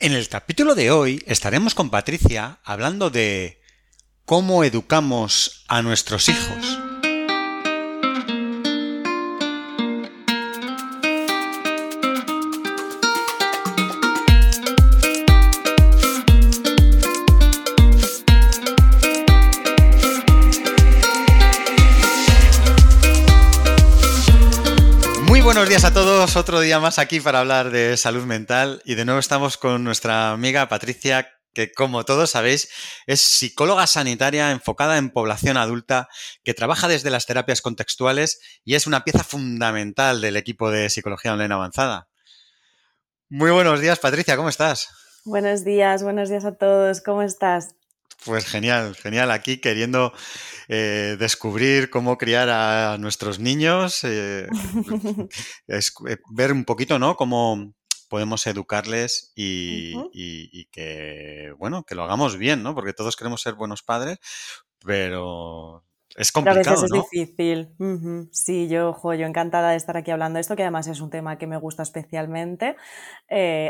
En el capítulo de hoy estaremos con Patricia hablando de cómo educamos a nuestros hijos. Buenos días a todos. Otro día más aquí para hablar de salud mental. Y de nuevo estamos con nuestra amiga Patricia, que como todos sabéis es psicóloga sanitaria enfocada en población adulta, que trabaja desde las terapias contextuales y es una pieza fundamental del equipo de psicología online avanzada. Muy buenos días, Patricia, ¿cómo estás? Buenos días, buenos días a todos, ¿cómo estás? Pues genial, genial. Aquí queriendo eh, descubrir cómo criar a nuestros niños, eh, eh, ver un poquito, ¿no? Cómo podemos educarles y, que, bueno, que lo hagamos bien, ¿no? Porque todos queremos ser buenos padres, pero es complicado, a veces es difícil. Sí, yo, jo, yo encantada de estar aquí hablando de esto, que además es un tema que me gusta especialmente.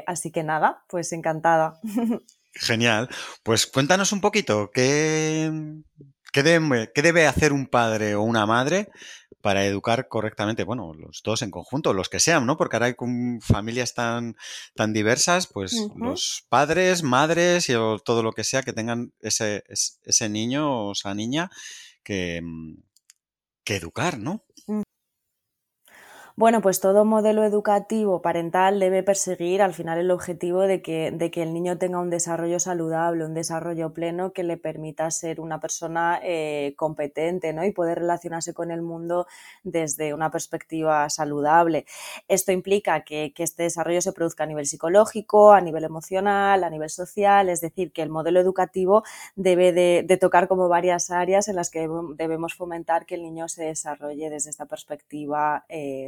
así que nada, pues encantada. Genial. Pues cuéntanos un poquito, ¿qué, qué, debe, hacer un padre o una madre para educar correctamente? Bueno, los dos en conjunto, los que sean, ¿no? Porque ahora hay familias tan, tan diversas, pues los padres, madres y todo lo que sea que tengan ese, ese niño o esa niña que, que educar, ¿no? Bueno, pues todo modelo educativo parental debe perseguir al final el objetivo de que, de que el niño tenga un desarrollo saludable, un desarrollo pleno que le permita ser una persona eh, competente ¿no? y poder relacionarse con el mundo desde una perspectiva saludable. Esto implica que, este desarrollo se produzca a nivel psicológico, a nivel emocional, a nivel social, es decir, que el modelo educativo debe de, tocar como varias áreas en las que debemos fomentar que el niño se desarrolle desde esta perspectiva eh,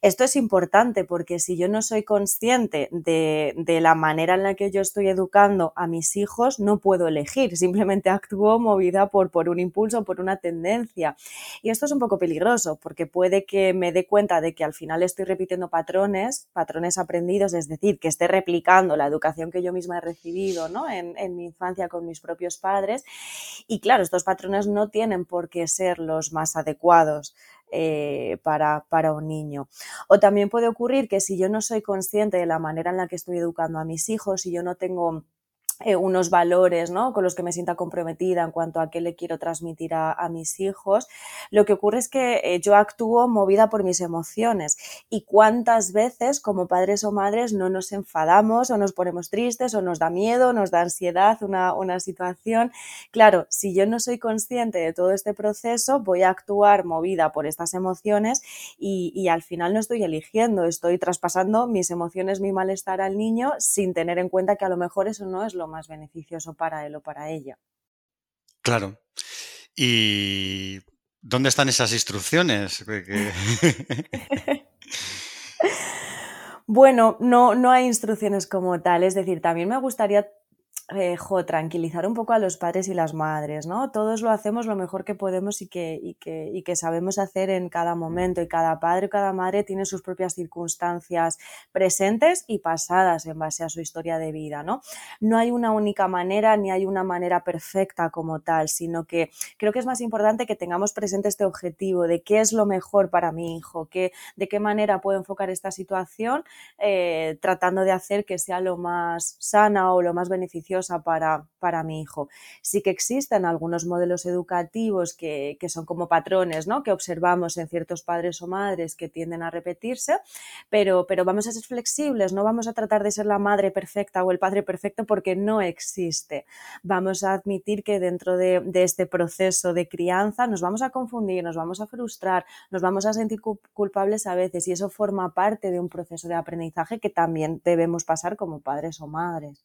esto es importante porque si yo no soy consciente de, la manera en la que yo estoy educando a mis hijos, no puedo elegir, simplemente actúo movida por, un impulso, por una tendencia. Y esto es un poco peligroso porque puede que me dé cuenta de que al final estoy repitiendo patrones, patrones aprendidos, es decir, que esté replicando la educación que yo misma he recibido ¿no? en mi infancia con mis propios padres. Y claro, estos patrones no tienen por qué ser los más adecuados. Eh, para, para un niño. O también puede ocurrir que si yo no soy consciente de la manera en la que estoy educando a mis hijos, si yo no tengo eh, unos valores ¿no? con los que me sienta comprometida en cuanto a qué le quiero transmitir a, mis hijos, lo que ocurre es que eh, yo actúo movida por mis emociones. Y cuántas veces como padres o madres no nos enfadamos o nos ponemos tristes o nos da miedo, nos da ansiedad una, una situación. Claro, si yo no soy consciente de todo este proceso, voy a actuar movida por estas emociones y, y al final no estoy eligiendo, estoy traspasando mis emociones, mi malestar al niño sin tener en cuenta que a lo mejor eso no es lo más beneficioso para él o para ella. Claro. ¿Y dónde están esas instrucciones? bueno, no, no hay instrucciones como tal. Es decir, también me gustaría eh, tranquilizar un poco a los padres y las madres, ¿no? Todos lo hacemos lo mejor que podemos y que, y que, y que sabemos hacer en cada momento y cada padre y cada madre tiene sus propias circunstancias presentes y pasadas en base a su historia de vida, ¿no? No hay una única manera ni hay una manera perfecta como tal, sino que creo que es más importante que tengamos presente este objetivo de qué es lo mejor para mi hijo, qué, de qué manera puedo enfocar esta situación eh, tratando de hacer que sea lo más sana o lo más beneficioso para, para mi hijo. Sí que existen algunos modelos educativos que, que son como patrones ¿no? que observamos en ciertos padres o madres que tienden a repetirse, pero, pero vamos a ser flexibles, no vamos a tratar de ser la madre perfecta o el padre perfecto porque no existe. Vamos a admitir que dentro de, de este proceso de crianza nos vamos a confundir, nos vamos a frustrar, nos vamos a sentir culpables a veces y eso forma parte de un proceso de aprendizaje que también debemos pasar como padres o madres.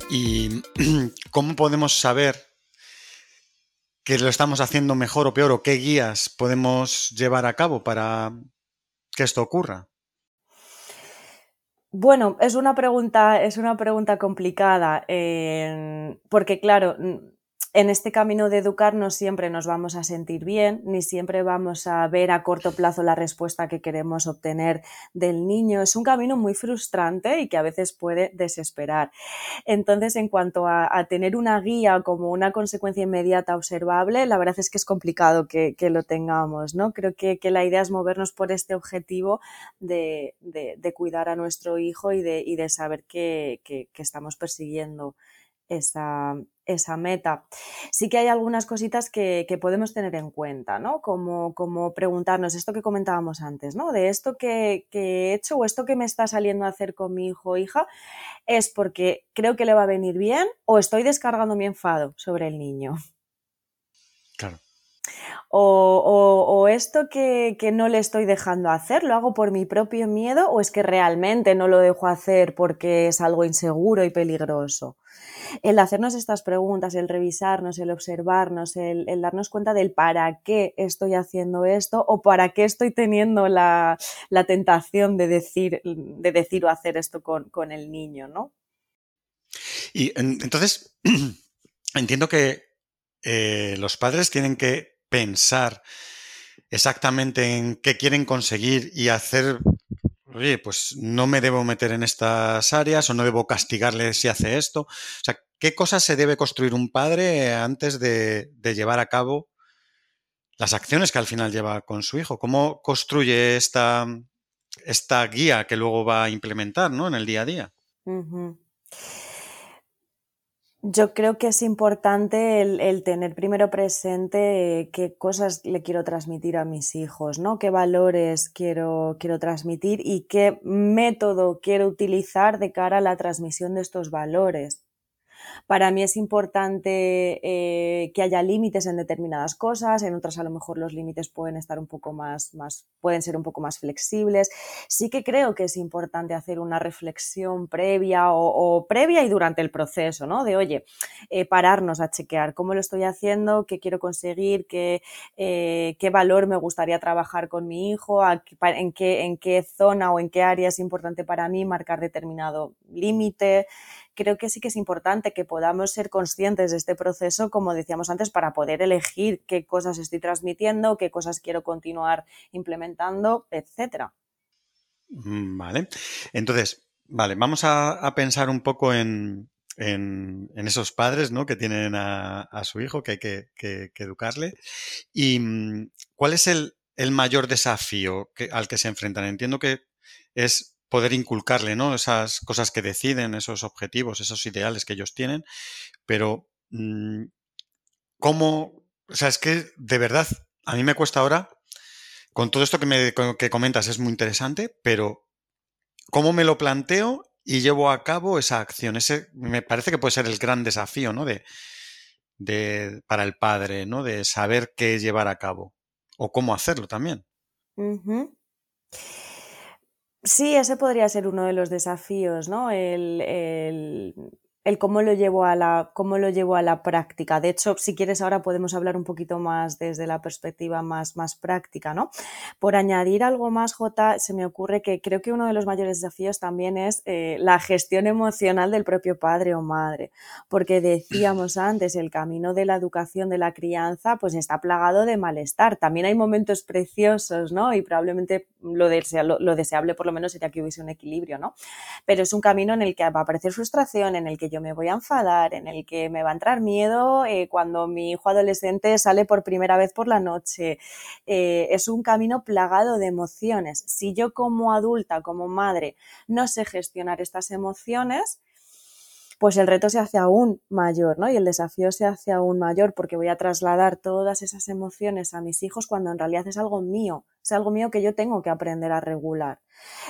¿Y cómo podemos saber que lo estamos haciendo mejor o peor o qué guías podemos llevar a cabo para que esto ocurra? Bueno, es una pregunta, es una pregunta complicada, porque claro, en este camino de educar no siempre nos vamos a sentir bien, ni siempre vamos a ver a corto plazo la respuesta que queremos obtener del niño. Es un camino muy frustrante y que a veces puede desesperar. Entonces, en cuanto a, tener una guía como una consecuencia inmediata observable, la verdad es que es complicado que, lo tengamos, ¿no? Creo que, la idea es movernos por este objetivo de, cuidar a nuestro hijo y de, saber que estamos persiguiendo esa, esa meta. Sí que hay algunas cositas que, podemos tener en cuenta, ¿no? Como, como, preguntarnos esto que comentábamos antes, ¿no? De esto que, he hecho o esto que me está saliendo a hacer con mi hijo o hija, ¿es porque creo que le va a venir bien o estoy descargando mi enfado sobre el niño? O, esto que, no le estoy dejando hacer, ¿lo hago por mi propio miedo o es que realmente no lo dejo hacer porque es algo inseguro y peligroso? el hacernos estas preguntas, el revisarnos, el observarnos, el, darnos cuenta del para qué estoy haciendo esto o para qué estoy teniendo la, tentación de decir, de decir o hacer esto con, el niño, ¿no? Y entonces, entiendo que eh, los padres tienen que pensar exactamente en qué quieren conseguir y hacer oye, pues no me debo meter en estas áreas o no debo castigarle si hace esto. O sea, ¿qué cosas se debe construir un padre antes de, llevar a cabo las acciones que al final lleva con su hijo? ¿Cómo construye esta, esta guía que luego va a implementar ¿no? en el día a día? Yo creo que es importante el, tener primero presente qué cosas le quiero transmitir a mis hijos, ¿no? Qué valores quiero, quiero transmitir y qué método quiero utilizar de cara a la transmisión de estos valores. Para mí es importante eh, que haya límites en determinadas cosas, en otras a lo mejor los límites pueden estar un poco más, más, pueden ser un poco más flexibles. Sí que creo que es importante hacer una reflexión previa o, previa y durante el proceso, ¿no? De oye, eh, pararnos a chequear cómo lo estoy haciendo, qué quiero conseguir, qué, eh, qué valor me gustaría trabajar con mi hijo, en, qué, en qué zona o en qué área es importante para mí marcar determinado límite creo que sí que es importante que podamos ser conscientes de este proceso, como decíamos antes, para poder elegir qué cosas estoy transmitiendo, qué cosas quiero continuar implementando, etcétera. Mm, vale. Entonces, vale, vamos a, pensar un poco en, esos padres ¿no? que tienen a, su hijo, que hay que, educarle. ¿Y mm, cuál es el, mayor desafío al que se enfrentan? Entiendo que es poder inculcarle, ¿no? Esas cosas que deciden, esos objetivos, esos ideales que ellos tienen, pero mm, ¿cómo? O sea, es que de verdad, a mí me cuesta ahora, con todo esto que, me, que comentas es muy interesante, pero ¿cómo me lo planteo y llevo a cabo esa acción? Ese me parece que puede ser el gran desafío, ¿no? De, de, para el padre, ¿no? De saber qué llevar a cabo o cómo hacerlo también. Sí, ese podría ser uno de los desafíos, ¿no? El, el, el cómo lo llevo a la cómo lo llevo a la práctica. De hecho, si quieres ahora podemos hablar un poquito más desde la perspectiva más, más práctica, ¿no? Por añadir algo más, J, se me ocurre que creo que uno de los mayores desafíos también es eh, la gestión emocional del propio padre o madre, porque decíamos antes, el camino de la educación, de la crianza, pues está plagado de malestar. También hay momentos preciosos, ¿no? Y probablemente lo, lo deseable por lo menos sería que hubiese un equilibrio, ¿no? Pero es un camino en el que va a aparecer frustración, en el que yo me voy a enfadar, en el que me va a entrar miedo eh, cuando mi hijo adolescente sale por primera vez por la noche. Eh, es un camino plagado de emociones. Si yo como adulta, como madre, no sé gestionar estas emociones, pues el reto se hace aún mayor, ¿no? Y el desafío se hace aún mayor porque voy a trasladar todas esas emociones a mis hijos cuando en realidad es algo mío, es algo mío que yo tengo que aprender a regular.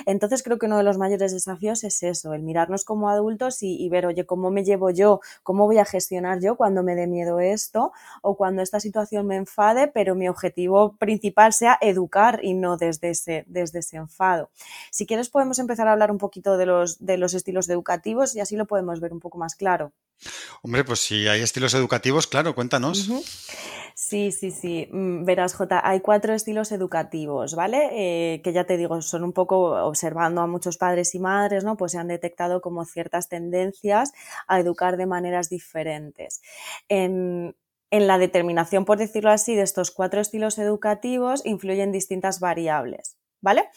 Entonces creo que uno de los mayores desafíos es eso, el mirarnos como adultos y, ver, oye, ¿cómo me llevo yo? ¿Cómo voy a gestionar yo cuando me dé miedo esto o cuando esta situación me enfade? Pero mi objetivo principal sea educar y no desde ese, desde ese enfado. Si quieres podemos empezar a hablar un poquito de los, de los estilos educativos y así lo podemos ver un poco más claro. Hombre, pues si hay estilos educativos, claro, cuéntanos. Sí, sí, sí. Mm, verás, Jota, hay cuatro estilos educativos, ¿vale? Eh, que ya te digo, son un poco observando a muchos padres y madres, ¿no? Pues se han detectado como ciertas tendencias a educar de maneras diferentes. En, en la determinación, por decirlo así, de estos cuatro estilos educativos influyen distintas variables. ¿Vale?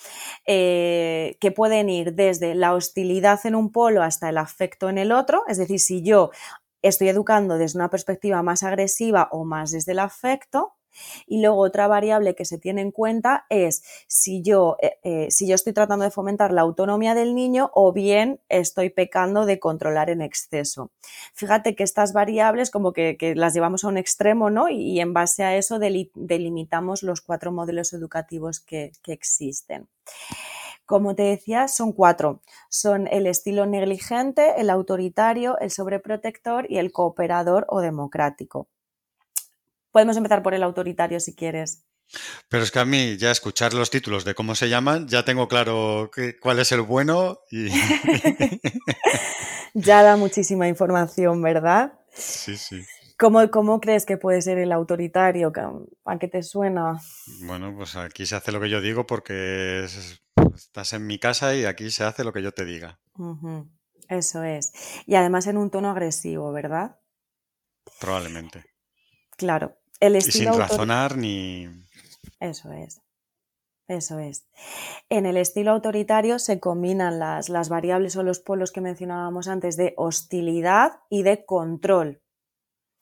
Eh, que pueden ir desde la hostilidad en un polo hasta el afecto en el otro, es decir, si yo estoy educando desde una perspectiva más agresiva o más desde el afecto. Y luego otra variable que se tiene en cuenta es si yo, eh, eh, si yo estoy tratando de fomentar la autonomía del niño o bien estoy pecando de controlar en exceso. Fíjate que estas variables como que, las llevamos a un extremo, ¿no? Y, en base a eso delimitamos los cuatro modelos educativos que, que existen. Como te decía, son cuatro. Son el estilo negligente, el autoritario, el sobreprotector y el cooperador o democrático. Podemos empezar por el autoritario si quieres. Pero es que a mí ya escuchar los títulos de cómo se llaman, ya tengo claro cuál es el bueno y... ya da muchísima información, ¿verdad? Sí, sí. ¿Cómo, ¿Cómo, crees que puede ser el autoritario? ¿A qué te suena? Bueno, pues aquí se hace lo que yo digo porque es, Estás en mi casa y aquí se hace lo que yo te diga. Eso es. Y además en un tono agresivo, ¿verdad? Probablemente. Claro. El y sin razonar ni... Eso es. Eso es. En el estilo autoritario se combinan las, las variables o los polos que mencionábamos antes de hostilidad y de control.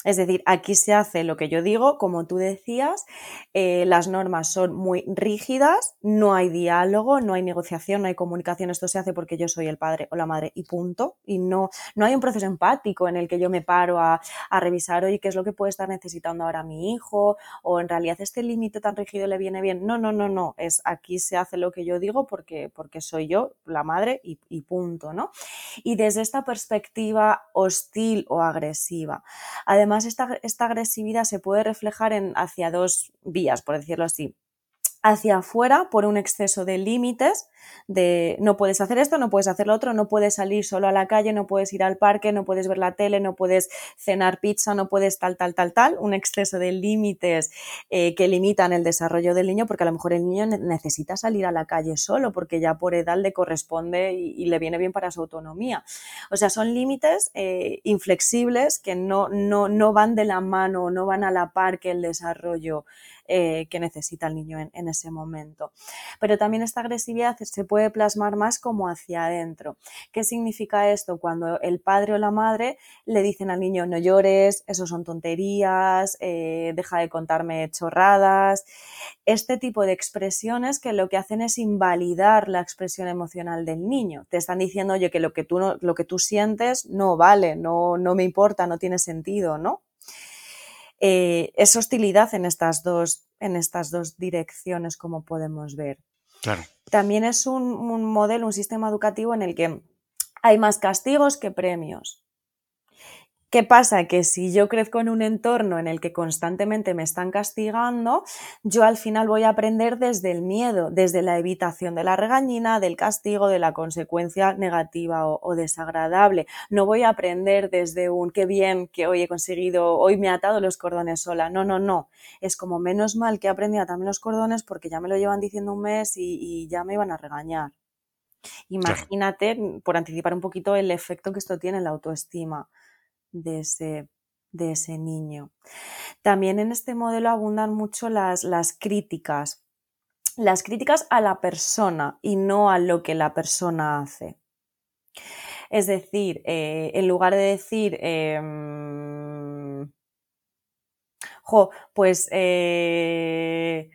Es decir, aquí se hace lo que yo digo, como tú decías, eh, las normas son muy rígidas, no hay diálogo, no hay negociación, no hay comunicación, esto se hace porque yo soy el padre o la madre y punto. Y no, no hay un proceso empático en el que yo me paro a, revisar, oye, ¿qué es lo que puede estar necesitando ahora mi hijo? O en realidad este límite tan rígido le viene bien. No, no, no, no, es aquí se hace lo que yo digo porque, porque soy yo, la madre y, y punto, ¿no? Y desde esta perspectiva hostil o agresiva. Además, además esta, esta agresividad se puede reflejar en, hacia dos vías, por decirlo así hacia afuera por un exceso de límites, de no puedes hacer esto, no puedes hacer lo otro, no puedes salir solo a la calle, no puedes ir al parque, no puedes ver la tele, no puedes cenar pizza, no puedes tal, tal, tal, tal, un exceso de límites eh, que limitan el desarrollo del niño, porque a lo mejor el niño necesita salir a la calle solo, porque ya por edad le corresponde y, le viene bien para su autonomía. O sea, son límites eh, inflexibles que no, no, no van de la mano, no van a la par que el desarrollo eh, que necesita el niño en, ese momento. Pero también esta agresividad se puede plasmar más como hacia adentro. ¿Qué significa esto? Cuando el padre o la madre le dicen al niño no llores, eso son tonterías, eh, deja de contarme chorradas. Este tipo de expresiones que lo que hacen es invalidar la expresión emocional del niño. Te están diciendo, oye, que lo que tú, lo que tú sientes no vale, no, no me importa, no tiene sentido, ¿no? Eh, es hostilidad en estas, dos, en estas dos direcciones, como podemos ver. También es un modelo, un sistema educativo en el que hay más castigos que premios. ¿Qué pasa? Que si yo crezco en un entorno en el que constantemente me están castigando, yo al final voy a aprender desde el miedo, desde la evitación de la regañina, del castigo, de la consecuencia negativa o, desagradable. No voy a aprender desde un qué bien que hoy he conseguido, hoy me he atado los cordones sola. No, no, no. Es como menos mal que he aprendido a atarme los cordones porque ya me lo llevan diciendo un mes y, ya me iban a regañar. Imagínate, por anticipar un poquito, el efecto que esto tiene en la autoestima de ese, niño. También en este modelo abundan mucho las, las críticas, las críticas a la persona y no a lo que la persona hace. Es decir, eh, en lugar de decir, em, jo, pues eh,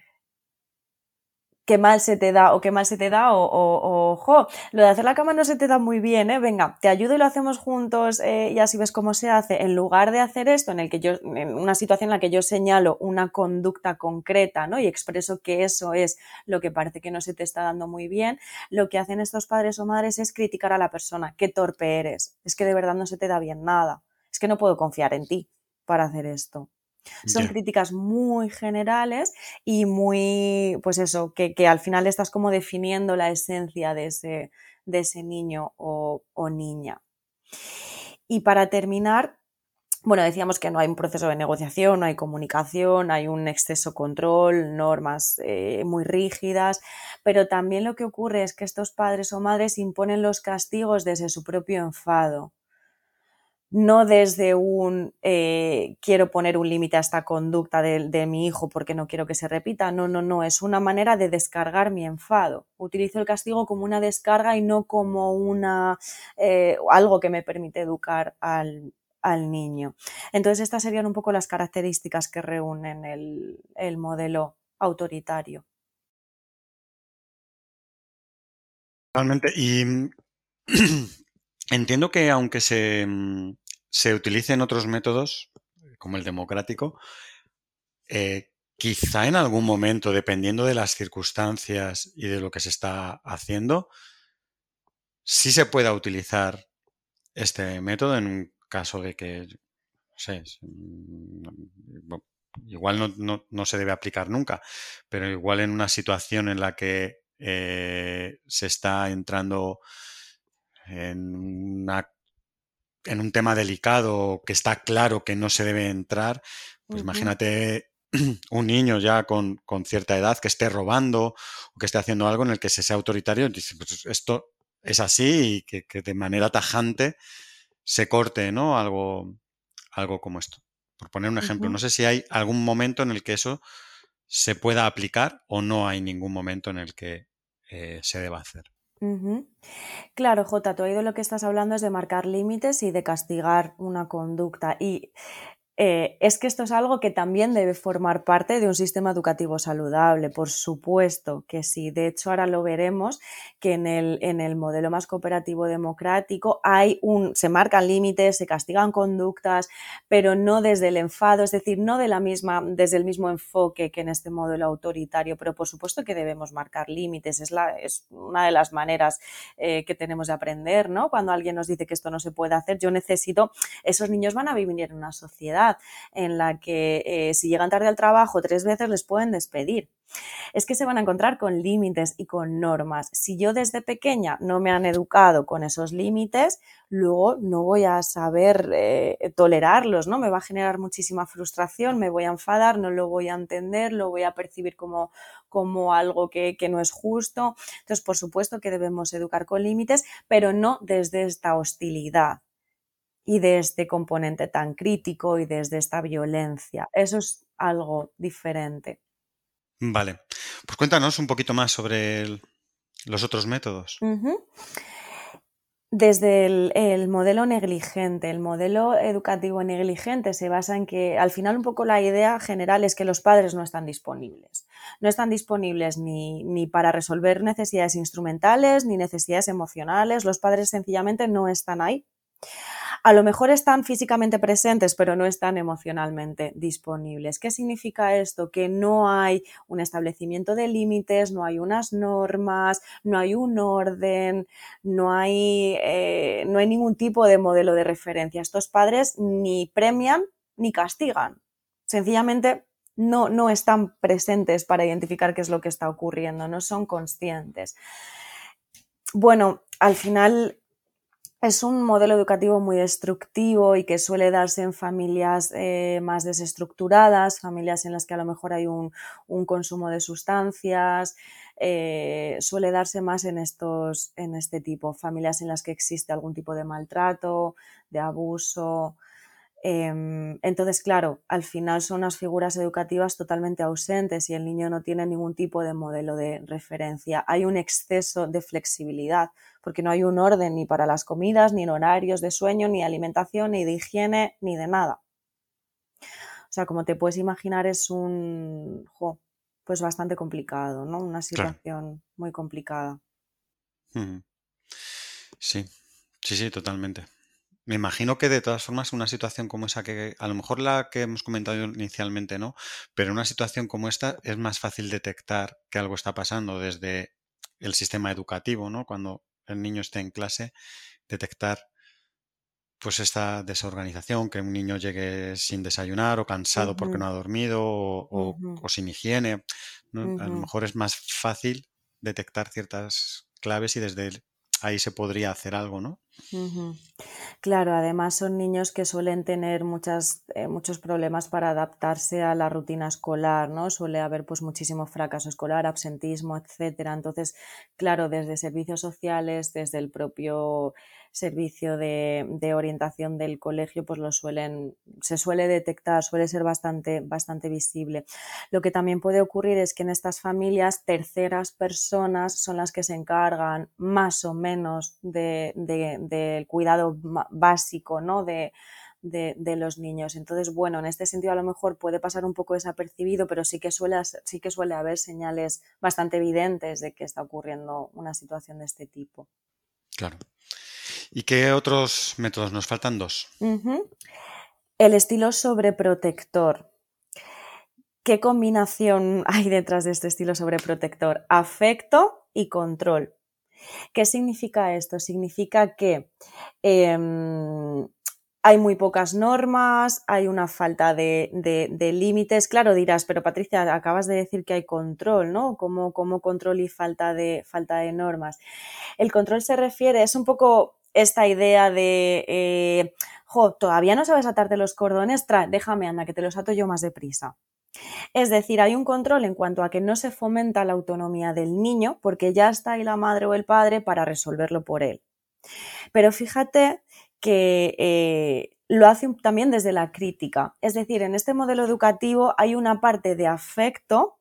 qué mal se te da o qué mal se te da o, ojo, lo de hacer la cama no se te da muy bien, ¿eh? Venga, te ayudo y lo hacemos juntos eh, y así ves cómo se hace. En lugar de hacer esto en el que yo, en una situación en la que yo señalo una conducta concreta, ¿no? Y expreso que eso es lo que parece que no se te está dando muy bien, lo que hacen estos padres o madres es criticar a la persona, qué torpe eres, es que de verdad no se te da bien nada, es que no puedo confiar en ti para hacer esto. Son críticas muy generales y muy, pues eso, que, al final estás como definiendo la esencia de ese, de ese niño o, niña. Y para terminar, bueno, decíamos que no hay un proceso de negociación, no hay comunicación, hay un exceso control, normas eh, muy rígidas, pero también lo que ocurre es que estos padres o madres imponen los castigos desde su propio enfado no desde un eh, quiero poner un límite a esta conducta de, mi hijo porque no quiero que se repita. No, no, no, es una manera de descargar mi enfado. Utilizo el castigo como una descarga y no como una eh, algo que me permite educar al, niño. Entonces, estas serían un poco las características que reúnen el, el modelo autoritario. Realmente, y Entiendo que aunque se, mm, se utilicen otros métodos, como el democrático, eh, quizá en algún momento, dependiendo de las circunstancias y de lo que se está haciendo, sí se pueda utilizar este método en un caso de que, no sé, mm, igual no, se debe aplicar nunca, pero igual en una situación en la que eh, se está entrando en, en un tema delicado que está claro que no se debe entrar, pues imagínate un niño ya con, cierta edad que esté robando o que esté haciendo algo en el que se sea autoritario, dice, pues esto es así y que, de manera tajante se corte, ¿no? Algo, algo como esto. Por poner un ejemplo, no sé si hay algún momento en el que eso se pueda aplicar o no hay ningún momento en el que eh, se deba hacer. Claro, Jota, tú oído lo que estás hablando es de marcar límites y de castigar una conducta. Y eh, es que esto es algo que también debe formar parte de un sistema educativo saludable, por supuesto que sí. De hecho, ahora lo veremos que en el, en el modelo más cooperativo democrático hay un, se marcan límites, se castigan conductas, pero no desde el enfado, es decir, no de la misma, desde el mismo enfoque que en este modelo autoritario, pero por supuesto que debemos marcar límites, es, la, es una de las maneras eh, que tenemos de aprender, ¿no? Cuando alguien nos dice que esto no se puede hacer, yo necesito, esos niños van a vivir en una sociedad en la que eh, si llegan tarde al trabajo tres veces les pueden despedir. Es que se van a encontrar con límites y con normas. Si yo desde pequeña no me han educado con esos límites, luego no voy a saber eh, tolerarlos, ¿no? Me va a generar muchísima frustración, me voy a enfadar, no lo voy a entender, lo voy a percibir como, como algo que, que no es justo. Entonces, por supuesto que debemos educar con límites, pero no desde esta hostilidad y de este componente tan crítico y desde esta violencia. Eso es algo diferente. Vale, pues cuéntanos un poquito más sobre los otros métodos. Desde el, modelo negligente, el modelo educativo negligente se basa en que al final un poco la idea general es que los padres no están disponibles. No están disponibles ni, ni para resolver necesidades instrumentales ni necesidades emocionales. Los padres sencillamente no están ahí a lo mejor están físicamente presentes, pero no están emocionalmente disponibles. ¿Qué significa esto? Que no hay un establecimiento de límites, no hay unas normas, no hay un orden, no hay, eh, no hay ningún tipo de modelo de referencia. Estos padres ni premian ni castigan. Sencillamente no, no están presentes para identificar qué es lo que está ocurriendo, no son conscientes. Bueno, al final es un modelo educativo muy destructivo y que suele darse en familias eh, más desestructuradas, familias en las que a lo mejor hay un, consumo de sustancias, eh, suele darse más en, estos, en este tipo, familias en las que existe algún tipo de maltrato, de abuso, entonces, claro, al final son unas figuras educativas totalmente ausentes y el niño no tiene ningún tipo de modelo de referencia. Hay un exceso de flexibilidad porque no hay un orden ni para las comidas, ni en horarios de sueño, ni de alimentación, ni de higiene, ni de nada. O sea, como te puedes imaginar, es un... pues bastante complicado, ¿no? Una situación muy complicada. Sí, sí, sí, totalmente. Me imagino que de todas formas una situación como esa que a lo mejor la que hemos comentado inicialmente no, pero una situación como esta es más fácil detectar que algo está pasando desde el sistema educativo, ¿no? Cuando el niño esté en clase, detectar pues esta desorganización, que un niño llegue sin desayunar o cansado porque no ha dormido o, sin higiene. A lo mejor es más fácil detectar ciertas claves y desde ahí se podría hacer algo, ¿no? Claro, además son niños que suelen tener muchas, eh, muchos problemas para adaptarse a la rutina escolar, ¿no? Suele haber pues muchísimo fracaso escolar, absentismo, etcétera. Entonces, claro, desde servicios sociales, desde el propio servicio de, orientación del colegio, pues lo suelen, se suele detectar, suele ser bastante, bastante visible. Lo que también puede ocurrir es que en estas familias terceras personas son las que se encargan más o menos del cuidado básico, ¿no? De, de, los niños. Entonces, bueno, en este sentido a lo mejor puede pasar un poco desapercibido, pero sí que suele, sí que suele haber señales bastante evidentes de que está ocurriendo una situación de este tipo. Claro. ¿Y qué otros métodos? Nos faltan dos. El estilo sobreprotector. ¿Qué combinación hay detrás de este estilo sobreprotector? Afecto y control. ¿Qué significa esto? Significa que em, hay muy pocas normas, hay una falta de, límites. Claro, dirás, pero Patricia, acabas de decir que hay control, ¿no? ¿Cómo, control y falta de, falta de normas? El control se refiere, es un poco esta idea de, eh, jo, todavía no sabes atarte los cordones, déjame, anda, que te los ato yo más deprisa. Es decir, hay un control en cuanto a que no se fomenta la autonomía del niño porque ya está ahí la madre o el padre para resolverlo por él. Pero fíjate que eh, lo hace también desde la crítica. Es decir, en este modelo educativo hay una parte de afecto,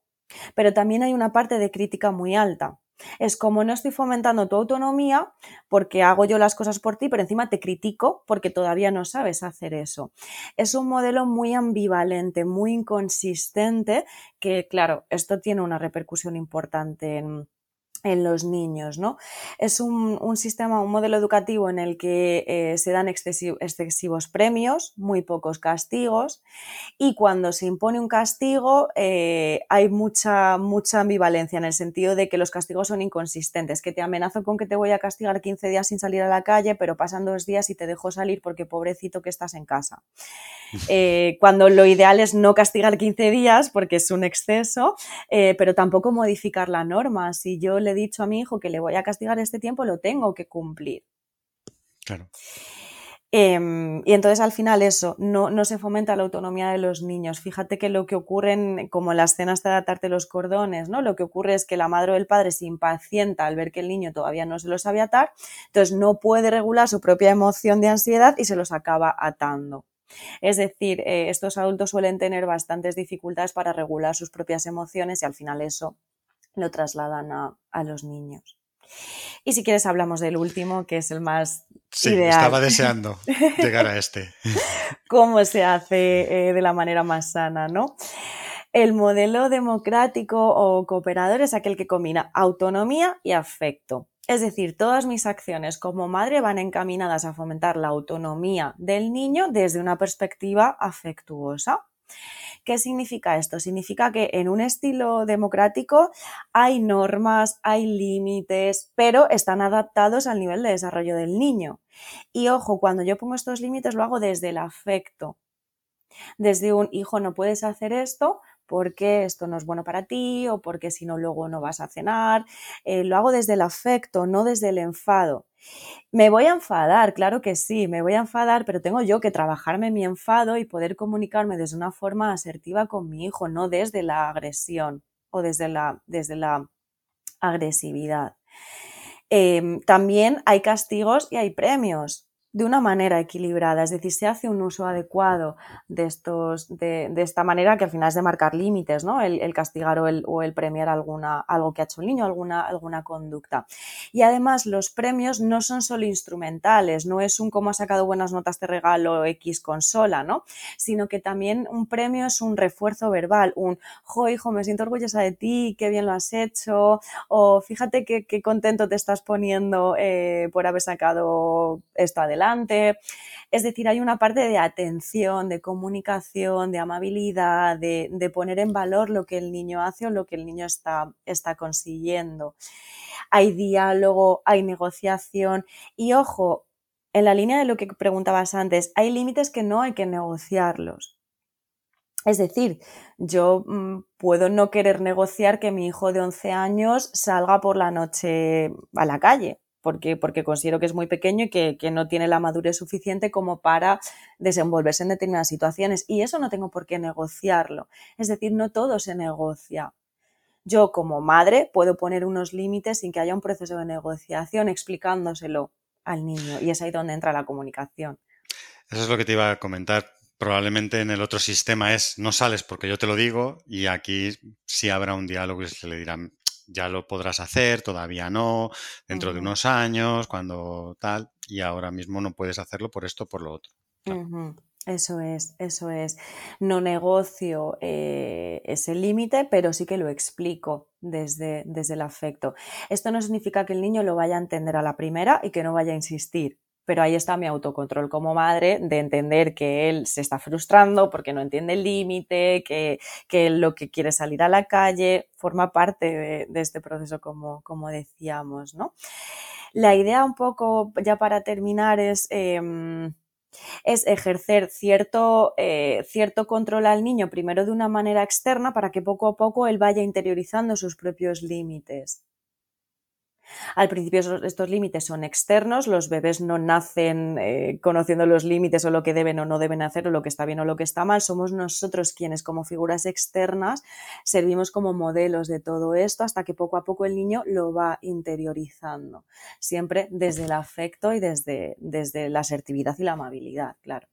pero también hay una parte de crítica muy alta. Es como no estoy fomentando tu autonomía porque hago yo las cosas por ti, pero encima te critico porque todavía no sabes hacer eso. Es un modelo muy ambivalente, muy inconsistente, que claro, esto tiene una repercusión importante en en los niños, ¿no? Es un, sistema, un modelo educativo en el que eh, se dan excesivos premios, muy pocos castigos, y cuando se impone un castigo eh, hay mucha, mucha ambivalencia en el sentido de que los castigos son inconsistentes, que te amenazo con que te voy a castigar 15 días sin salir a la calle, pero pasan dos días y te dejo salir porque pobrecito que estás en casa. Eh, cuando lo ideal es no castigar 15 días porque es un exceso, pero tampoco modificar la norma. Si yo le dicho a mi hijo que le voy a castigar este tiempo, lo tengo que cumplir. Claro. Em, y entonces al final eso, no, no, se fomenta la autonomía de los niños. Fíjate que lo que ocurre, como en las cenas de atarte los cordones, ¿no? Lo que ocurre es que la madre o el padre se impacienta al ver que el niño todavía no se lo sabe atar, entonces no puede regular su propia emoción de ansiedad y se los acaba atando. Es decir, eh, estos adultos suelen tener bastantes dificultades para regular sus propias emociones y al final eso lo trasladan a, los niños. Y si quieres hablamos del último, que es el más sí, Estaba deseando llegar a este. ¿Cómo se hace eh, de la manera más sana, no? El modelo democrático o cooperador es aquel que combina autonomía y afecto. Es decir, todas mis acciones como madre van encaminadas a fomentar la autonomía del niño desde una perspectiva afectuosa. ¿Qué significa esto? Significa que en un estilo democrático hay normas, hay límites, pero están adaptados al nivel de desarrollo del niño. Y ojo, cuando yo pongo estos límites lo hago desde el afecto. Desde un hijo no puedes hacer esto porque esto no es bueno para ti o porque si no luego no vas a cenar. Eh, lo hago desde el afecto, no desde el enfado. Me voy a enfadar, claro que sí, me voy a enfadar, pero tengo yo que trabajarme mi enfado y poder comunicarme desde una forma asertiva con mi hijo, no desde la agresión o desde la, desde la agresividad. Em, también hay castigos y hay premios. De una manera equilibrada, es decir, se hace un uso adecuado de, estos, de, esta manera que al final es de marcar límites, ¿no? El, castigar o el, o el, premiar alguna, algo que ha hecho el niño, alguna, alguna conducta. Y además los premios no son solo instrumentales, no es un cómo ha sacado buenas notas de regalo X consola, ¿no? Sino que también un premio es un refuerzo verbal, un, jo, hijo, me siento orgullosa de ti, qué bien lo has hecho, o fíjate qué, contento te estás poniendo eh, por haber sacado esto adelante es decir, hay una parte de atención, de comunicación, de amabilidad, de, poner en valor lo que el niño hace o lo que el niño está, está consiguiendo. Hay diálogo, hay negociación y ojo, en la línea de lo que preguntabas antes, hay límites que no hay que negociarlos. Es decir, yo mm, puedo no querer negociar que mi hijo de 11 años salga por la noche a la calle porque, porque considero que es muy pequeño y que, no tiene la madurez suficiente como para desenvolverse en determinadas situaciones. Y eso no tengo por qué negociarlo. Es decir, no todo se negocia. Yo como madre puedo poner unos límites sin que haya un proceso de negociación explicándoselo al niño y es ahí donde entra la comunicación. Eso es lo que te iba a comentar. Probablemente en el otro sistema es no sales porque yo te lo digo y aquí sí habrá un diálogo y se le dirán ya lo podrás hacer, todavía no, dentro de unos años, cuando tal, y ahora mismo no puedes hacerlo por esto, por lo otro. Eso es, eso es. No negocio eh, ese límite, pero sí que lo explico desde, desde el afecto. Esto no significa que el niño lo vaya a entender a la primera y que no vaya a insistir pero ahí está mi autocontrol como madre de entender que él se está frustrando porque no entiende el límite, que, que lo que quiere salir a la calle forma parte de, este proceso como, como, decíamos, ¿no? La idea un poco, ya para terminar, es... Em, es ejercer cierto, eh, cierto control al niño, primero de una manera externa, para que poco a poco él vaya interiorizando sus propios límites. Al principio estos límites son externos, los bebés no nacen eh, conociendo los límites o lo que deben o no deben hacer o lo que está bien o lo que está mal, somos nosotros quienes como figuras externas servimos como modelos de todo esto hasta que poco a poco el niño lo va interiorizando, siempre desde el afecto y desde, desde la asertividad y la amabilidad, claro.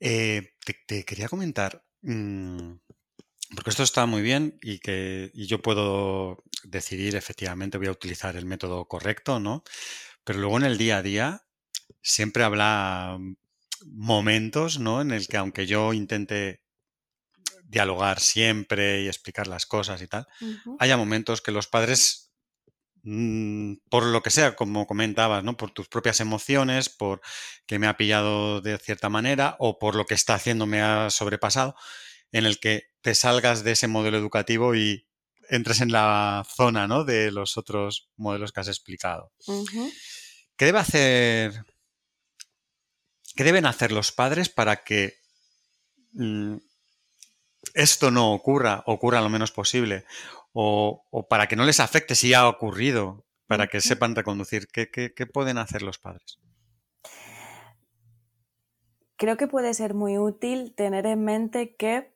Eh, te, quería comentar, mm, porque esto está muy bien y que yo puedo decidir efectivamente voy a utilizar el método correcto, ¿no? Pero luego en el día a día siempre habrá momentos, ¿no? En el que aunque yo intente dialogar siempre y explicar las cosas y tal, haya momentos que los padres, mm, por lo que sea, como comentabas, ¿no? Por tus propias emociones, por que me ha pillado de cierta manera o por lo que está haciendo me ha sobrepasado, en el que te salgas de ese modelo educativo y entres en la zona ¿no? de los otros modelos que has explicado. ¿Qué debe hacer? ¿Qué deben hacer los padres para que mm, esto no ocurra, ocurra lo menos posible? O, para que no les afecte si ha ocurrido, para que sepan reconducir. ¿Qué, qué pueden hacer los padres? Creo que puede ser muy útil tener en mente que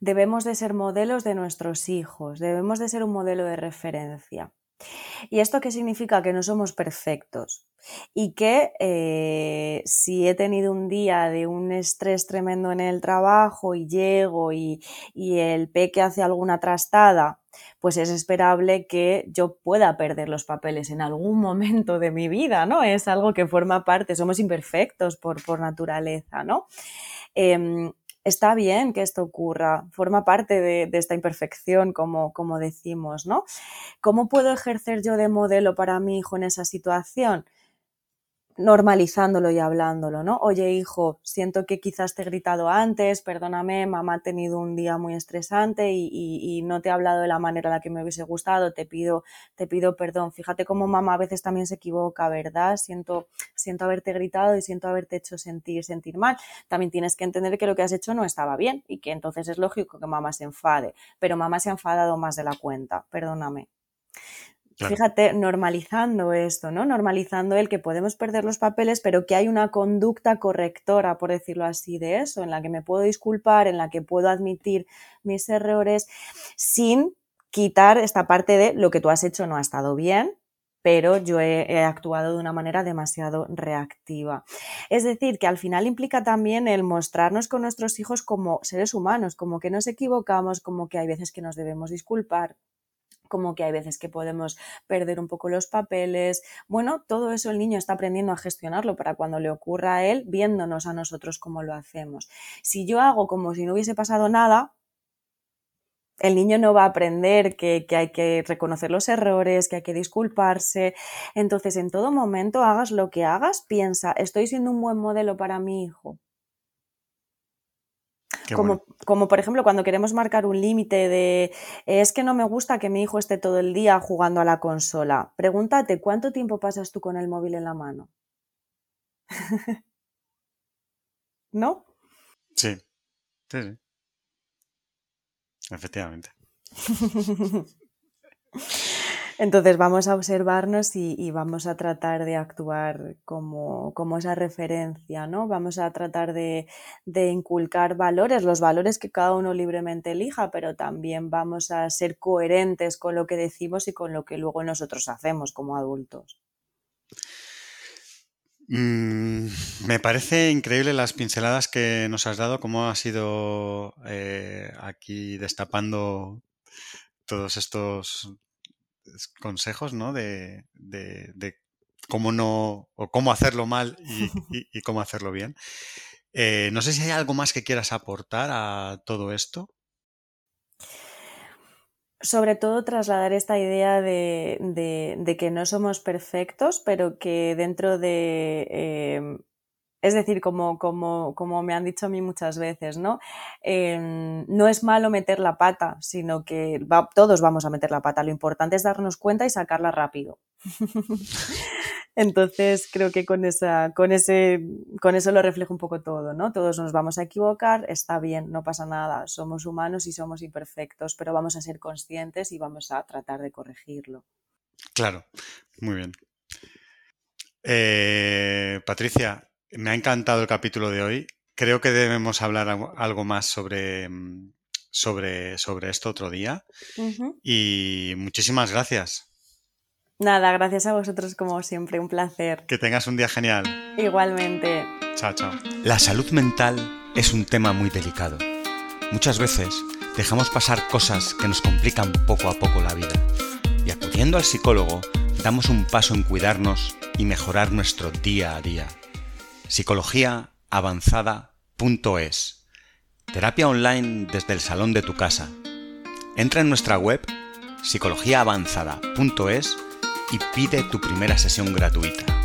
Debemos de ser modelos de nuestros hijos, debemos de ser un modelo de referencia. ¿Y esto qué significa? Que no somos perfectos y que eh, si he tenido un día de un estrés tremendo en el trabajo y llego y, y el peque hace alguna trastada, pues es esperable que yo pueda perder los papeles en algún momento de mi vida, ¿no? Es algo que forma parte, somos imperfectos por, naturaleza, ¿no? Em, está bien que esto ocurra, forma parte de, esta imperfección, como, como decimos, ¿no? ¿Cómo puedo ejercer yo de modelo para mi hijo en esa situación? Normalizándolo y hablándolo, ¿no? Oye, hijo, siento que quizás te he gritado antes, perdóname, mamá ha tenido un día muy estresante y, no te he hablado de la manera en la que me hubiese gustado, te pido, te pido perdón. Fíjate cómo mamá a veces también se equivoca, ¿verdad? Siento, siento haberte gritado y siento haberte hecho sentir, sentir mal. También tienes que entender que lo que has hecho no estaba bien y que entonces es lógico que mamá se enfade, pero mamá se ha enfadado más de la cuenta, perdóname. Fíjate, normalizando esto, ¿no? Normalizando el que podemos perder los papeles, pero que hay una conducta correctora, por decirlo así, de eso, en la que me puedo disculpar, en la que puedo admitir mis errores, sin quitar esta parte de lo que tú has hecho no ha estado bien, pero yo he, actuado de una manera demasiado reactiva. Es decir, que al final implica también el mostrarnos con nuestros hijos como seres humanos, como que nos equivocamos, como que hay veces que nos debemos disculpar, como que hay veces que podemos perder un poco los papeles. Bueno, todo eso el niño está aprendiendo a gestionarlo para cuando le ocurra a él, viéndonos a nosotros cómo lo hacemos. Si yo hago como si no hubiese pasado nada, el niño no va a aprender que, hay que reconocer los errores, que hay que disculparse. Entonces, en todo momento, hagas lo que hagas, piensa, ¿estoy siendo un buen modelo para mi hijo? Como, como, por ejemplo cuando queremos marcar un límite de es que no me gusta que mi hijo esté todo el día jugando a la consola. Pregúntate, ¿cuánto tiempo pasas tú con el móvil en la mano? ¿No? Sí, sí, sí. Efectivamente. Entonces vamos a observarnos y, vamos a tratar de actuar como, esa referencia, ¿no? Vamos a tratar de, de, inculcar valores, los valores que cada uno libremente elija, pero también vamos a ser coherentes con lo que decimos y con lo que luego nosotros hacemos como adultos. Mm, me parece increíble las pinceladas que nos has dado, cómo has ido eh, aquí destapando todos estos consejos, ¿no? De, cómo no, o cómo hacerlo mal y, cómo hacerlo bien. Eh, no sé si hay algo más que quieras aportar a todo esto sobre todo trasladar esta idea de, que no somos perfectos, pero que dentro de... Em, es decir, como, como, como, me han dicho a mí muchas veces, ¿no? Em, no es malo meter la pata, sino que todos vamos a meter la pata. Lo importante es darnos cuenta y sacarla rápido. Entonces creo que con, esa, con, ese, con eso lo reflejo un poco todo, ¿no? Todos nos vamos a equivocar, está bien, no pasa nada, somos humanos y somos imperfectos, pero vamos a ser conscientes y vamos a tratar de corregirlo. Claro, muy bien. Eh, Patricia, me ha encantado el capítulo de hoy. Creo que debemos hablar algo más sobre, sobre, sobre esto otro día. Y muchísimas gracias. Nada, gracias a vosotros como siempre, un placer. Que tengas un día genial. Igualmente. Chao, chao. La salud mental es un tema muy delicado. Muchas veces dejamos pasar cosas que nos complican poco a poco la vida. Y acudiendo al psicólogo, damos un paso en cuidarnos y mejorar nuestro día a día. Psicologiaavanzada.es Terapia online desde el salón de tu casa. Entra en nuestra web psicologiaavanzada.es y pide tu primera sesión gratuita.